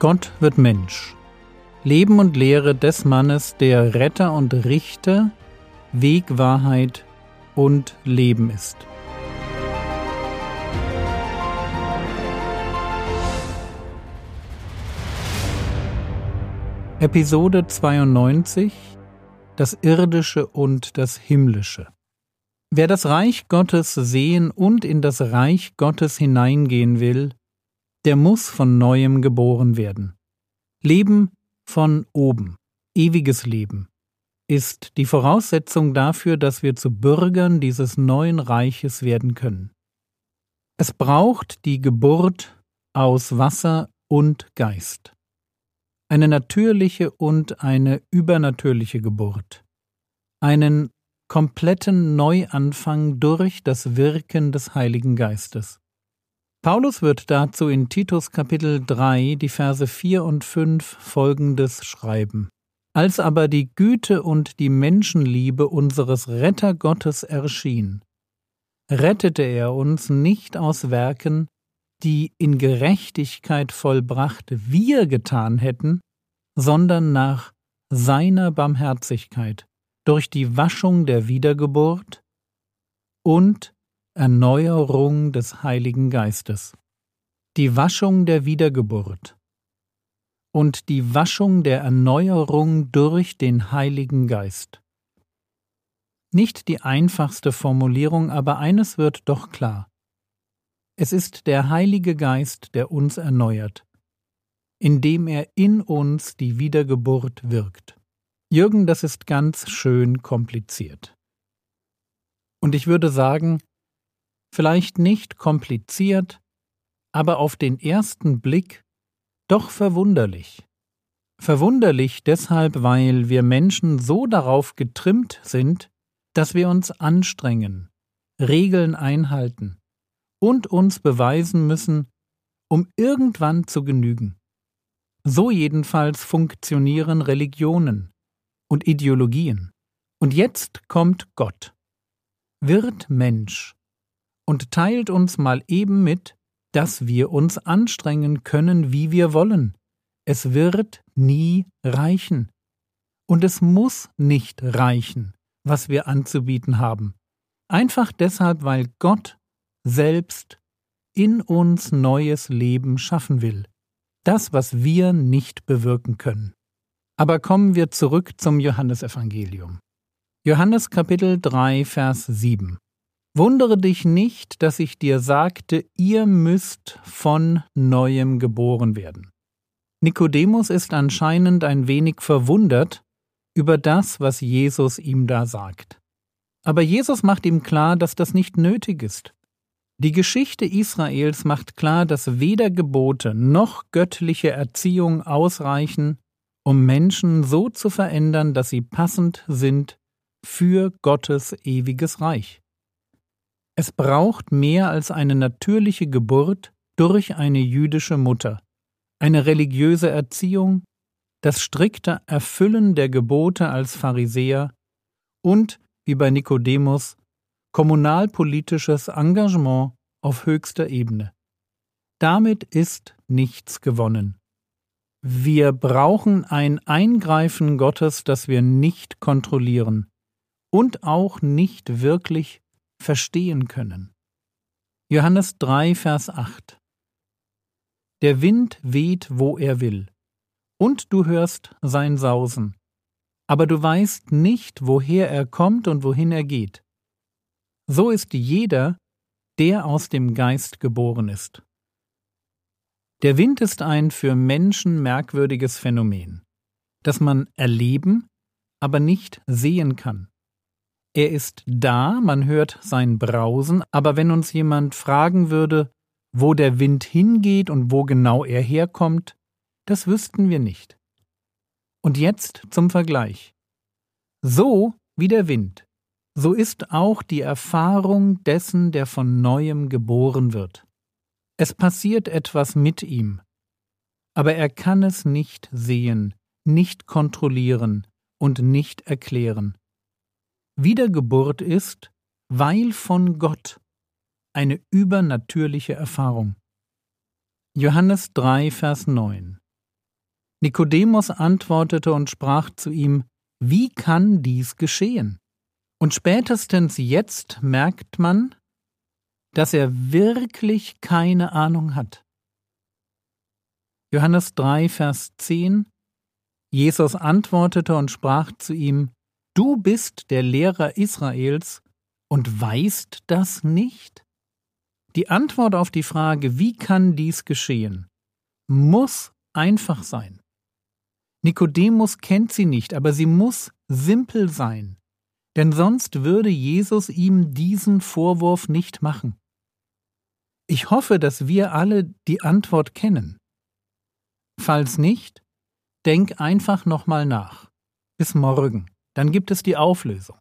Gott wird Mensch. Leben und Lehre des Mannes, der Retter und Richter, Weg, Wahrheit und Leben ist. Episode 92 Das Irdische und das Himmlische Wer das Reich Gottes sehen und in das Reich Gottes hineingehen will, der muss von neuem geboren werden. Leben von oben, ewiges Leben, ist die Voraussetzung dafür, dass wir zu Bürgern dieses neuen Reiches werden können. Es braucht die Geburt aus Wasser und Geist. Eine natürliche und eine übernatürliche Geburt. Einen kompletten Neuanfang durch das Wirken des Heiligen Geistes. Paulus wird dazu in Titus Kapitel 3 die Verse 4 und 5 folgendes schreiben. Als aber die Güte und die Menschenliebe unseres Retter Gottes erschien, rettete er uns nicht aus Werken, die in Gerechtigkeit vollbracht wir getan hätten, sondern nach seiner Barmherzigkeit, durch die Waschung der Wiedergeburt und Erneuerung des Heiligen Geistes. Die Waschung der Wiedergeburt und die Waschung der Erneuerung durch den Heiligen Geist. Nicht die einfachste Formulierung, aber eines wird doch klar. Es ist der Heilige Geist, der uns erneuert, indem er in uns die Wiedergeburt wirkt. Jürgen, das ist ganz schön kompliziert. Und ich würde sagen, vielleicht nicht kompliziert, aber auf den ersten Blick doch verwunderlich. Verwunderlich deshalb, weil wir Menschen so darauf getrimmt sind, dass wir uns anstrengen, Regeln einhalten und uns beweisen müssen, um irgendwann zu genügen. So jedenfalls funktionieren Religionen, und Ideologien. Und jetzt kommt Gott, wird Mensch und teilt uns mal eben mit, dass wir uns anstrengen können, wie wir wollen. Es wird nie reichen. Und es muss nicht reichen, was wir anzubieten haben. Einfach deshalb, weil Gott selbst in uns neues Leben schaffen will. Das, was wir nicht bewirken können. Aber kommen wir zurück zum Johannesevangelium. Johannes Kapitel 3, Vers 7. Wundere dich nicht, dass ich dir sagte, ihr müsst von neuem geboren werden. Nikodemus ist anscheinend ein wenig verwundert über das, was Jesus ihm da sagt. Aber Jesus macht ihm klar, dass das nicht nötig ist. Die Geschichte Israels macht klar, dass weder Gebote noch göttliche Erziehung ausreichen, um Menschen so zu verändern, dass sie passend sind für Gottes ewiges Reich. Es braucht mehr als eine natürliche Geburt durch eine jüdische Mutter, eine religiöse Erziehung, das strikte Erfüllen der Gebote als Pharisäer und, wie bei Nikodemus, kommunalpolitisches Engagement auf höchster Ebene. Damit ist nichts gewonnen. Wir brauchen ein Eingreifen Gottes, das wir nicht kontrollieren und auch nicht wirklich verstehen können. Johannes 3, Vers 8 Der Wind weht, wo er will, und du hörst sein Sausen, aber du weißt nicht, woher er kommt und wohin er geht. So ist jeder, der aus dem Geist geboren ist. Der Wind ist ein für Menschen merkwürdiges Phänomen, das man erleben, aber nicht sehen kann. Er ist da, man hört sein Brausen, aber wenn uns jemand fragen würde, wo der Wind hingeht und wo genau er herkommt, das wüssten wir nicht. Und jetzt zum Vergleich. So wie der Wind, so ist auch die Erfahrung dessen, der von neuem geboren wird. Es passiert etwas mit ihm, aber er kann es nicht sehen, nicht kontrollieren und nicht erklären. Wiedergeburt ist, weil von Gott, eine übernatürliche Erfahrung. Johannes 3, Vers 9 Nikodemus antwortete und sprach zu ihm, Wie kann dies geschehen? Und spätestens jetzt merkt man, dass er wirklich keine Ahnung hat. Johannes 3, Vers 10 Jesus antwortete und sprach zu ihm, Du bist der Lehrer Israels und weißt das nicht? Die Antwort auf die Frage, wie kann dies geschehen, muss einfach sein. Nikodemus kennt sie nicht, aber sie muss simpel sein, denn sonst würde Jesus ihm diesen Vorwurf nicht machen. Ich hoffe, dass wir alle die Antwort kennen. Falls nicht, denk einfach nochmal nach. Bis morgen, dann gibt es die Auflösung.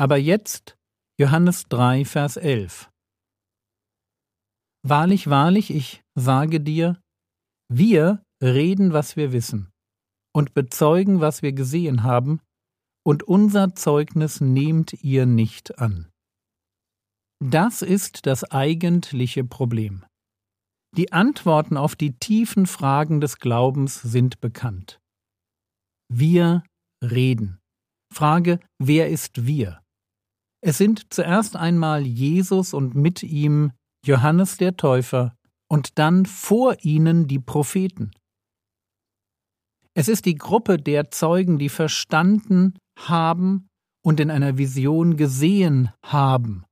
Aber jetzt Johannes 3, Vers 11. Wahrlich, wahrlich, ich sage dir, wir reden, was wir wissen, und bezeugen, was wir gesehen haben, und unser Zeugnis nehmt ihr nicht an. Das ist das eigentliche Problem. Die Antworten auf die tiefen Fragen des Glaubens sind bekannt. Wir reden. Frage, wer ist wir? Es sind zuerst einmal Jesus und mit ihm Johannes der Täufer und dann vor ihnen die Propheten. Es ist die Gruppe der Zeugen, die verstanden haben und in einer Vision gesehen haben.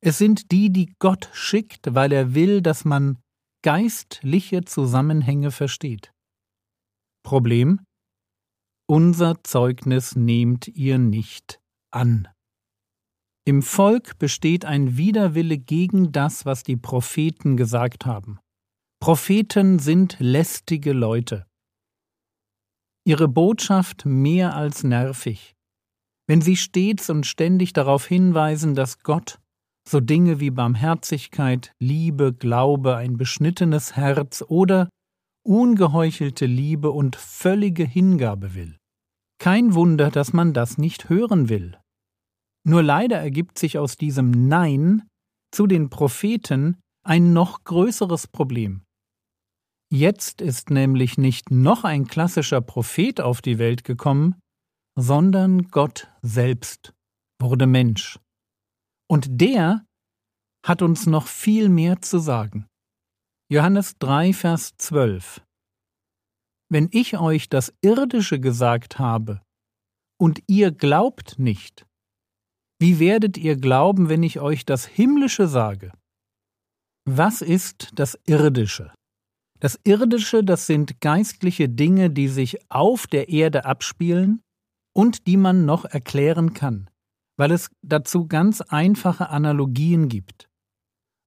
Es sind die, die Gott schickt, weil er will, dass man geistliche Zusammenhänge versteht. Problem Unser Zeugnis nehmt ihr nicht an. Im Volk besteht ein Widerwille gegen das, was die Propheten gesagt haben. Propheten sind lästige Leute. Ihre Botschaft mehr als nervig. Wenn sie stets und ständig darauf hinweisen, dass Gott so Dinge wie Barmherzigkeit, Liebe, Glaube, ein beschnittenes Herz oder ungeheuchelte Liebe und völlige Hingabe will. Kein Wunder, dass man das nicht hören will. Nur leider ergibt sich aus diesem Nein zu den Propheten ein noch größeres Problem. Jetzt ist nämlich nicht noch ein klassischer Prophet auf die Welt gekommen, sondern Gott selbst wurde Mensch. Und der hat uns noch viel mehr zu sagen. Johannes 3, Vers 12 Wenn ich euch das Irdische gesagt habe, und ihr glaubt nicht, wie werdet ihr glauben, wenn ich euch das Himmlische sage? Was ist das Irdische? Das Irdische, das sind geistliche Dinge, die sich auf der Erde abspielen und die man noch erklären kann weil es dazu ganz einfache Analogien gibt.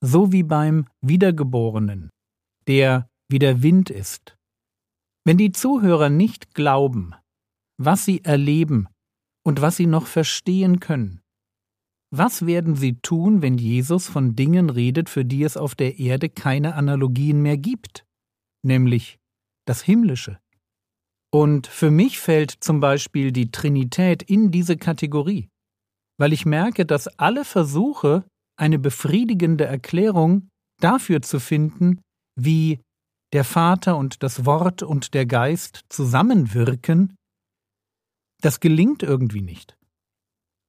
So wie beim Wiedergeborenen, der wie der Wind ist. Wenn die Zuhörer nicht glauben, was sie erleben und was sie noch verstehen können, was werden sie tun, wenn Jesus von Dingen redet, für die es auf der Erde keine Analogien mehr gibt, nämlich das Himmlische? Und für mich fällt zum Beispiel die Trinität in diese Kategorie weil ich merke, dass alle Versuche, eine befriedigende Erklärung dafür zu finden, wie der Vater und das Wort und der Geist zusammenwirken, das gelingt irgendwie nicht.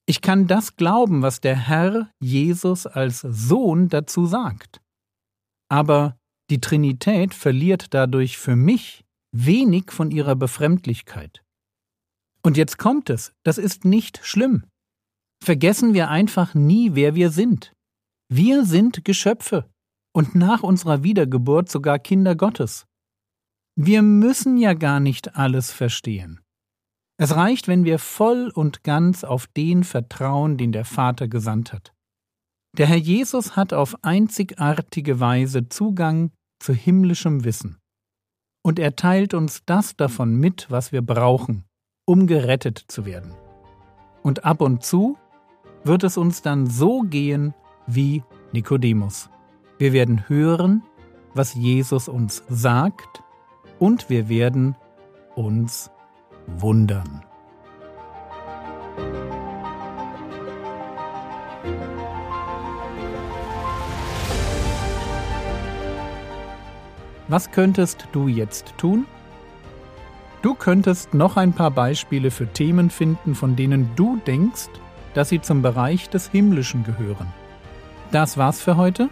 Ich kann das glauben, was der Herr Jesus als Sohn dazu sagt. Aber die Trinität verliert dadurch für mich wenig von ihrer Befremdlichkeit. Und jetzt kommt es, das ist nicht schlimm vergessen wir einfach nie, wer wir sind. Wir sind Geschöpfe und nach unserer Wiedergeburt sogar Kinder Gottes. Wir müssen ja gar nicht alles verstehen. Es reicht, wenn wir voll und ganz auf den vertrauen, den der Vater gesandt hat. Der Herr Jesus hat auf einzigartige Weise Zugang zu himmlischem Wissen. Und er teilt uns das davon mit, was wir brauchen, um gerettet zu werden. Und ab und zu wird es uns dann so gehen wie Nikodemus. Wir werden hören, was Jesus uns sagt, und wir werden uns wundern. Was könntest du jetzt tun? Du könntest noch ein paar Beispiele für Themen finden, von denen du denkst, dass sie zum Bereich des Himmlischen gehören. Das war's für heute.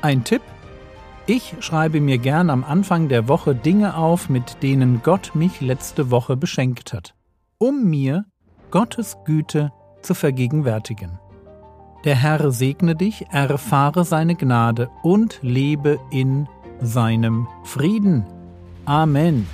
Ein Tipp? Ich schreibe mir gern am Anfang der Woche Dinge auf, mit denen Gott mich letzte Woche beschenkt hat, um mir Gottes Güte zu vergegenwärtigen. Der Herr segne dich, erfahre seine Gnade und lebe in seinem Frieden. Amen.